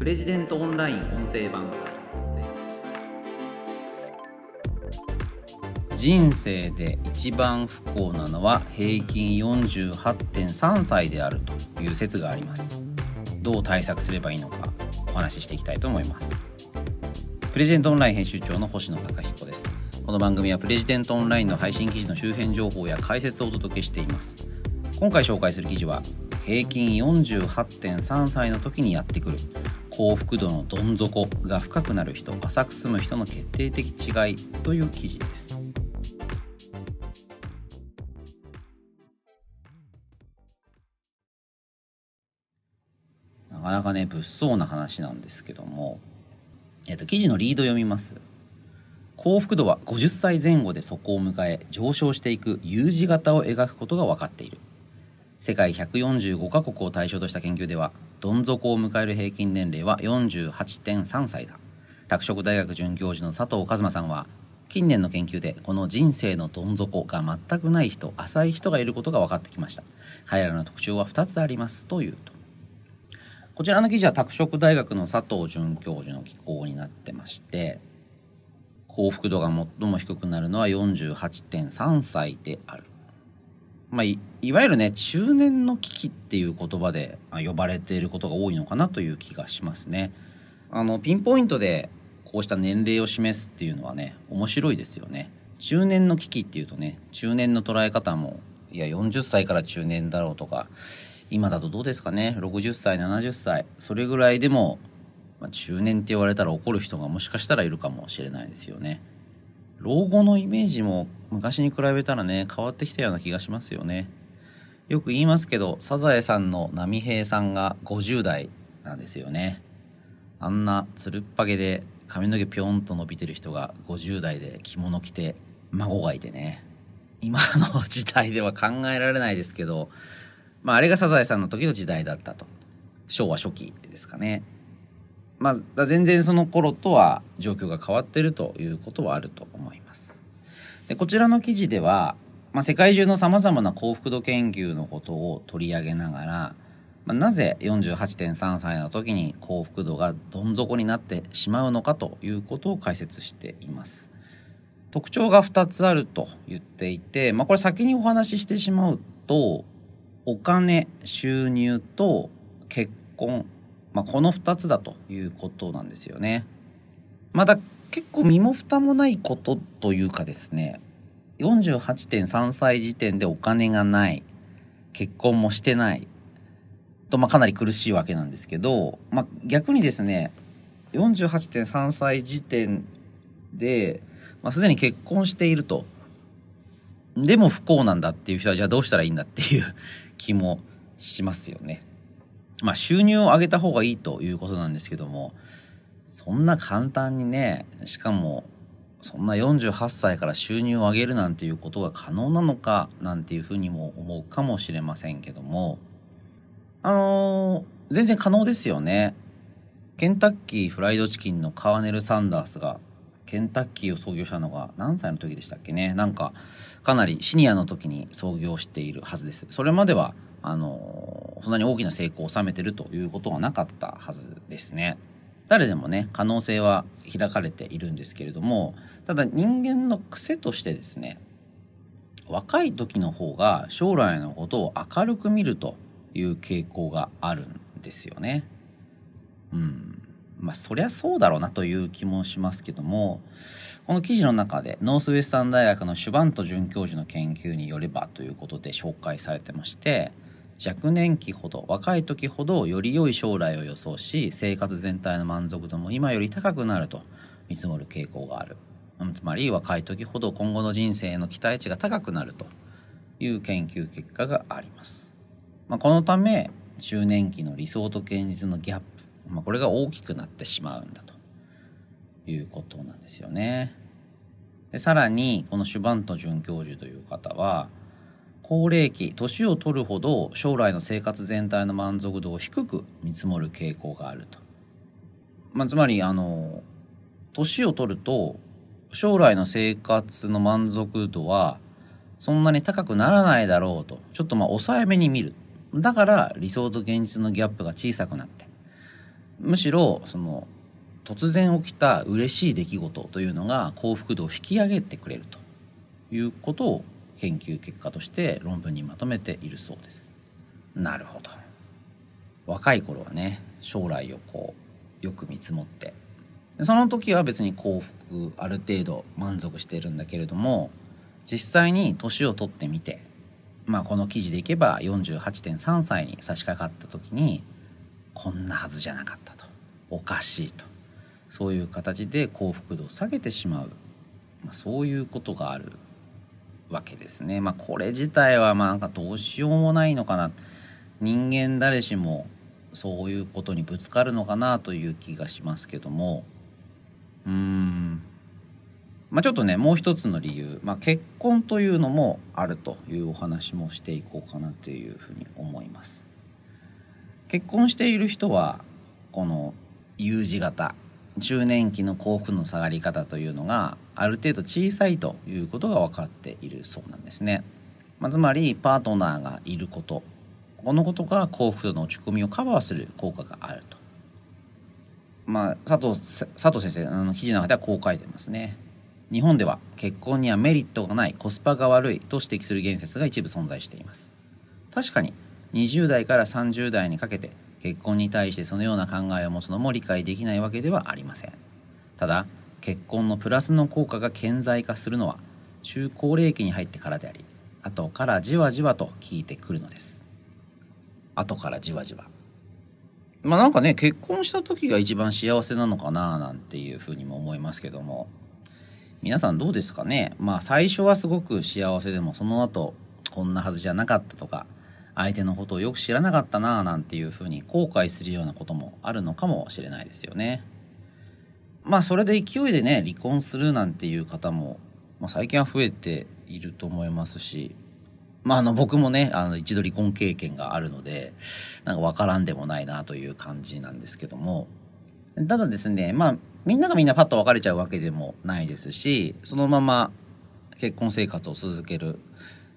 プレジデントオンライン音声版人生で一番不幸なのは平均48.3歳であるという説があります。どう対策すればいいのかお話ししていきたいと思います。プレジデントオンライン編集長の星野貴彦です。この番組はプレジデントオンラインの配信記事の周辺情報や解説をお届けしています。今回紹介する記事は平均48.3歳の時にやってくる。幸福度のどん底が深くなる人浅く住む人の決定的違いという記事です。なかなかね物騒な話なんですけども、えっと、記事のリード読みます。幸福度は50歳前後で底を迎え上昇していく U 字型を描くことが分かっている。世界145カ国を対象とした研究ではどん底を迎える平均年齢は48.3歳だ。拓殖大学准教授の佐藤一馬さんは近年の研究でこの人生のどん底が全くない人浅い人がいることが分かってきました。彼らの特徴は2つありますというと。こちらの記事は拓殖大学の佐藤准教授の寄稿になってまして幸福度が最も低くなるのは48.3歳である。まあ、いわゆるね中年の危機っていう言葉で呼ばれていることが多いのかなという気がしますね。あのピンポイントでこうした年齢を示すっていうのはね面白いですよね。中年の危機っていうとね中年の捉え方もいや40歳から中年だろうとか今だとどうですかね？60歳70歳それぐらいでも、まあ、中年って言われたら怒る人がもしかしたらいるかもしれないですよね。老後のイメージも昔に比べたらね変わってきたような気がしますよね。よく言いますけどサザエさんの波平さんが50代なんですよね。あんなつるっぱげで髪の毛ぴょんと伸びてる人が50代で着物着て孫がいてね。今の時代では考えられないですけどまああれがサザエさんの時の時代だったと。昭和初期ですかね。まあ、全然その頃とは状況が変わってるということはあると思います。でこちらの記事では、まあ、世界中のさまざまな幸福度研究のことを取り上げながら、まあ、なぜ48.3歳の時に幸福度がどん底になってしまうのかということを解説しています。特徴が2つあると言っていて、まあ、これ先にお話ししてしまうとお金収入と結婚まあ、この2つだということなんですよね。まだ結構身も蓋もないことというかですね48.3歳時点でお金がない結婚もしてないと、まあ、かなり苦しいわけなんですけど、まあ、逆にですね48.3歳時点で、まあ、すでに結婚しているとでも不幸なんだっていう人はじゃあどうしたらいいんだっていう気もしますよね。まあ、収入を上げた方がいいということなんですけどもそんな簡単にねしかもそんな48歳から収入を上げるなんていうことが可能なのかなんていうふうにも思うかもしれませんけどもあのー、全然可能ですよね。ケンタッキーフライドチキンのカーネル・サンダースがケンタッキーを創業したのが何歳の時でしたっけねなんかかなりシニアの時に創業しているはずです。それまではあのそんなに大きな成功を収めてるということはなかったはずですね。誰でもね可能性は開かれているんですけれどもただ人間の癖としてですね若い時の方が将来のことを明るく見るという傾向があるんですよね。うんまあそりゃそうだろうなという気もしますけどもこの記事の中でノースウェスタン大学のシュバント准教授の研究によればということで紹介されてまして若年期ほど若い時ほどより良い将来を予想し生活全体の満足度も今より高くなると見積もる傾向がある。つまり若い時ほど今後の人生への期待値が高くなるという研究結果があります、まあ、このため中年期の理想と現実のギャップ、まあ、これが大きくなってしまうんだと。いうことなんですよね。でさらにこのシュバント准教授という方は高齢期年を取るほど将来の生活全体の満足度を低く見積もる傾向があると、まあ、つまりあの年を取ると将来の生活の満足度はそんなに高くならないだろうとちょっとまあ抑えめに見る。だから理想と現実のギャップが小さくなって。むしろその突然起きた嬉しい出来事というのが幸福度を引き上げてくれるということを研究結果として論文にまとめているそうです。なるほど。若い頃はね将来をこうよく見積もって。その時は別に幸福ある程度満足してるんだけれども実際に年を取ってみてまあこの記事でいけば48.3歳に差し掛かった時にこんなはずじゃなかったと。おかしいと。そういう形で幸福度を下げてしまう、まあ、そういうことがあるわけですね。まあこれ自体はまあなんかどうしようもないのかな。人間誰しもそういうことにぶつかるのかなという気がしますけども。うーん。まあちょっとねもう一つの理由、まあ、結婚というのもあるというお話もしていこうかなというふうに思います。結婚している人はこの U 字型。中年期の幸福の下がり方というのがある程度小さいということが分かっているそうなんですね。まあ、つまりパートナーがいることこのことが幸福度の落ち込みをカバーする効果があると。まあ、佐藤佐藤先生あの記事の中ではこう書いてますね。日本では結婚にはメリットがないコスパが悪いと指摘する言説が一部存在しています。確かに20代から30代にかけて結婚に対してそのような考えを持つのも理解できないわけではありません。ただ結婚のプラスの効果が顕在化するのは中高齢期に入ってからであり後からじわじわと効いてくるのです。後からじわじわ。まあなんかね結婚した時が一番幸せなのかななんていうふうにも思いますけども。皆さんどうですかね？まあ最初はすごく幸せでもその後こんなはずじゃなかったとか相手のことをよく知らなかったなぁなんていうふうに後悔するようなこともあるのかもしれないですよね。まあそれで勢いでね離婚するなんていう方も、まあ、最近は増えていると思いますしまああの僕もねあの一度離婚経験があるのでなんか分からんでもないなという感じなんですけどもただですねまあみんながみんなパッと別れちゃうわけでもないですしそのまま結婚生活を続ける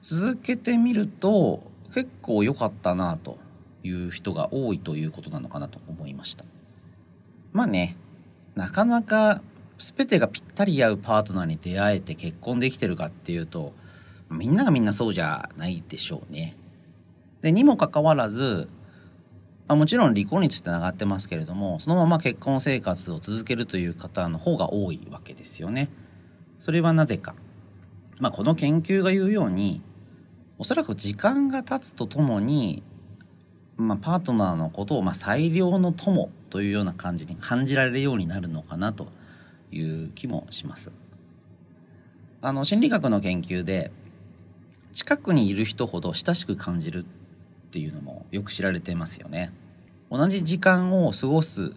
続けてみると結構良かったなという人が多いということなのかなと思いましたまあねなかなか全てがぴったり合うパートナーに出会えて結婚できてるかっていうとみんながみんなそうじゃないでしょうねでにもかかわらずまあ、もちろん離婚率って上がってますけれどもそのまま結婚生活を続けるという方の方が多いわけですよね。それはなぜか。まあ、この研究が言うようにおそらく時間が経つとともに、まあ、パートナーのことを、まあ、最良の友というような感じに感じられるようになるのかなという気もします。あの心理学の研究で近くにいる人ほど親しく感じるっていうのもよく知られていますよね。同じ時間を過ごす、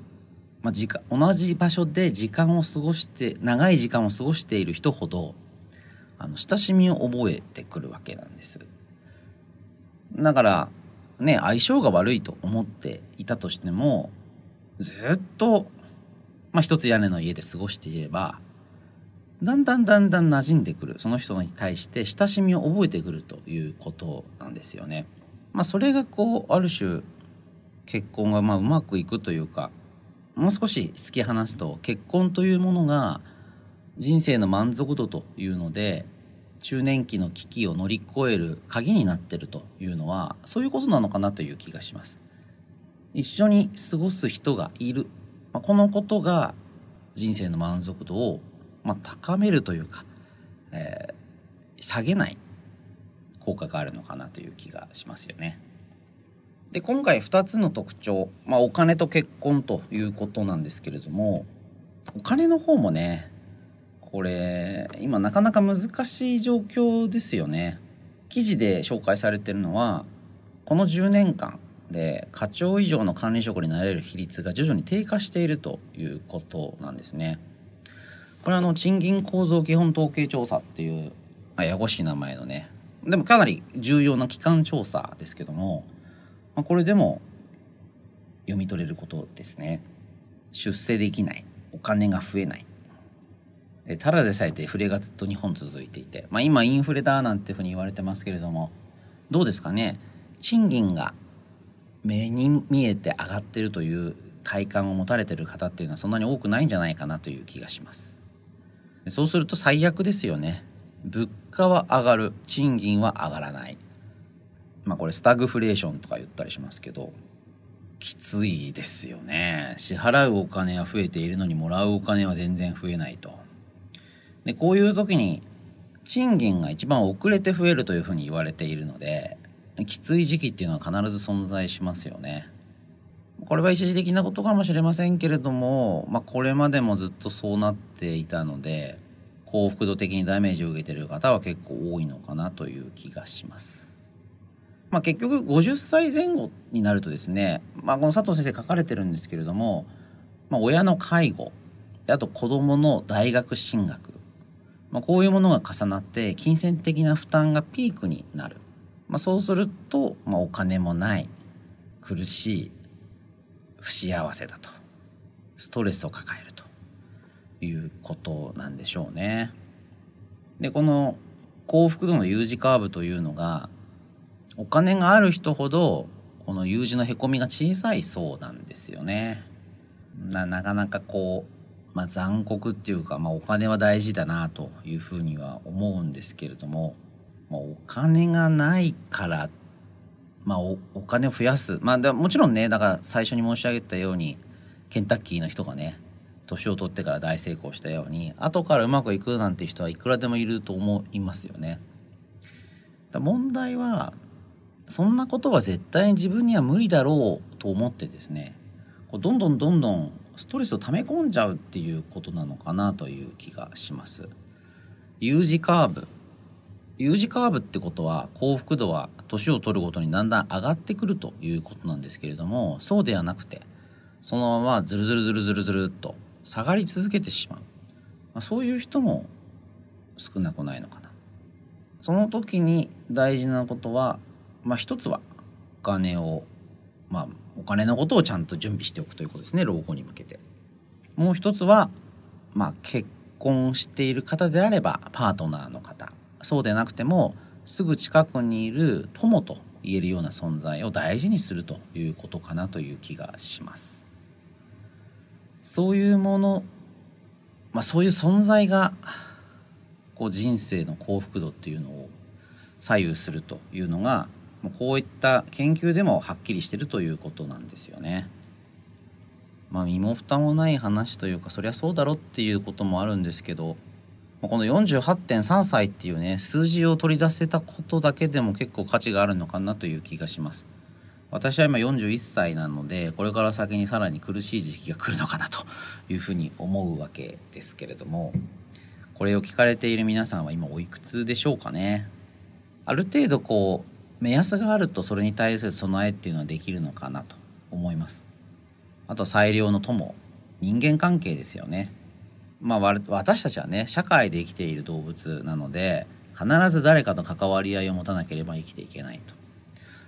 まあ、時間同じ場所で時間を過ごして長い時間を過ごしている人ほどあの親しみを覚えてくるわけなんです。だからね相性が悪いと思っていたとしてもずっと、まあ、一つ屋根の家で過ごしていればだんだんだんだん馴染んでくるその人に対して親しみを覚えてくるということなんですよね。まあ、それがこうある種結婚がまあうまくいくというかもう少し突き放すと結婚というものが人生の満足度というので中年期の危機を乗り越える鍵になってるというのはそういうことなのかなという気がします一緒に過ごす人がいる、まあ、このことが人生の満足度を、まあ、高めるというか、えー、下げない効果があるのかなという気がしますよね。で今回2つの特徴、まあ、お金と結婚ということなんですけれどもお金の方もねこれ今なかなか難しい状況ですよね。記事で紹介されてるのはこの10年間で課長以上の管理職になれる比率が徐々に低下しているということなんですね。これはあの賃金構造基本統計調査っていうやごしい名前のねでもかなり重要な機関調査ですけども、まあ、これでも読み取れることですね。出世できない。お金が増えない。ただでさえデフレがずっと日本続いていて、まあ、今インフレだなんていうふうに言われてますけれどもどうですかね？賃金が目に見えて上がってるという体感を持たれてる方っていうのはそんなに多くないんじゃないかなという気がします。そうすると最悪ですよね。物価は上がる。賃金は上がらない。まあこれスタグフレーションとか言ったりしますけどきついですよね。支払うお金は増えているのにもらうお金は全然増えないと。でこういう時に賃金が一番遅れて増えるというふうに言われているのできつい時期っていうのは必ず存在しますよねこれは一時的なことかもしれませんけれども、まあ、これまでもずっとそうなっていたので幸福度的にダメージを受けてる方は結構多いのかなという気がします。まあ、結局50歳前後になるとですね、まあ、この佐藤先生書かれてるんですけれども、まあ、親の介護あと子供の大学進学、まあ、こういうものが重なって金銭的な負担がピークになる、まあ、そうすると、まあ、お金もない苦しい不幸せだとストレスを抱えるということなんでしょうね。でこの幸福度の U 字カーブというのがお金がある人ほどこの U 字のへこみが小さいそうなんですよね。ななかなかこう、まあ、残酷っていうか、まあ、お金は大事だなというふうには思うんですけれども、まあ、お金がないからまあお、お金を増やす。まあ、もちろんね、だから最初に申し上げたように、ケンタッキーの人がね、年を取ってから大成功したように後からうまくいくなんて人はいくらでもいると思いますよね。だ問題はそんなことは絶対に自分には無理だろうと思ってですねこうどんどんどんどんストレスを溜め込んじゃうっていうことなのかなという気がします。U 字カーブ。U 字カーブってことは幸福度は年を取るごとにだんだん上がってくるということなんですけれどもそうではなくてそのままズルズルズルズルズルっと下がり続けてしまう、まあ、そういう人も少なくないのかな。その時に大事なことはまあ一つはお金をまあお金のことをちゃんと準備しておくということですね。老後に向けて。もう一つはまあ結婚している方であればパートナーの方。そうでなくてもすぐ近くにいる友と言えるような存在を大事にするということかなという気がします。そういうもの、まあ、そういう存在がこう人生の幸福度っていうのを左右するというのがこういった研究でもはっきりしてるということなんですよね。まあ身も蓋もない話というかそりゃそうだろっていうこともあるんですけどこの48.3歳っていうね数字を取り出せたことだけでも結構価値があるのかなという気がします。私は今41歳なのでこれから先にさらに苦しい時期が来るのかなというふうに思うわけですけれどもこれを聞かれている皆さんは今おいくつでしょうかねある程度こう目安があるとそれに対する備えっていうのはできるのかなと思います。あと最良の友人間関係ですよね。まあ私たちはね社会で生きている動物なので必ず誰かと関わり合いを持たなければ生きていけないと。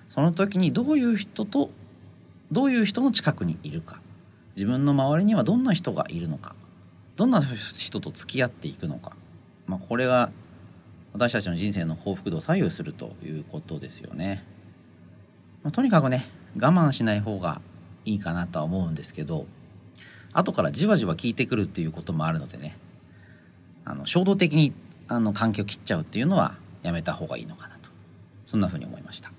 その時にどういう人とどういう人の近くにいるか。自分の周りにはどんな人がいるのか。どんな人と付き合っていくのか、まあ、これが私たちの人生の幸福度を左右するということですよね。まあ、とにかくね我慢しない方がいいかなとは思うんですけど後からじわじわ効いてくるっていうこともあるのでねあの衝動的にあの関係を切っちゃうっていうのはやめた方がいいのかなとそんなふうに思いました。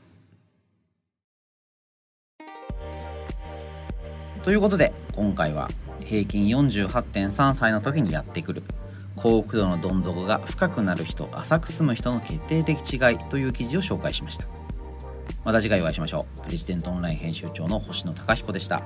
ということで今回は平均48.3歳の時にやってくる幸福度のどん底が深くなる人浅く住む人の決定的違いという記事を紹介しました。また次回お会いしましょう。プレジデントオンライン編集長の星野貴彦でした。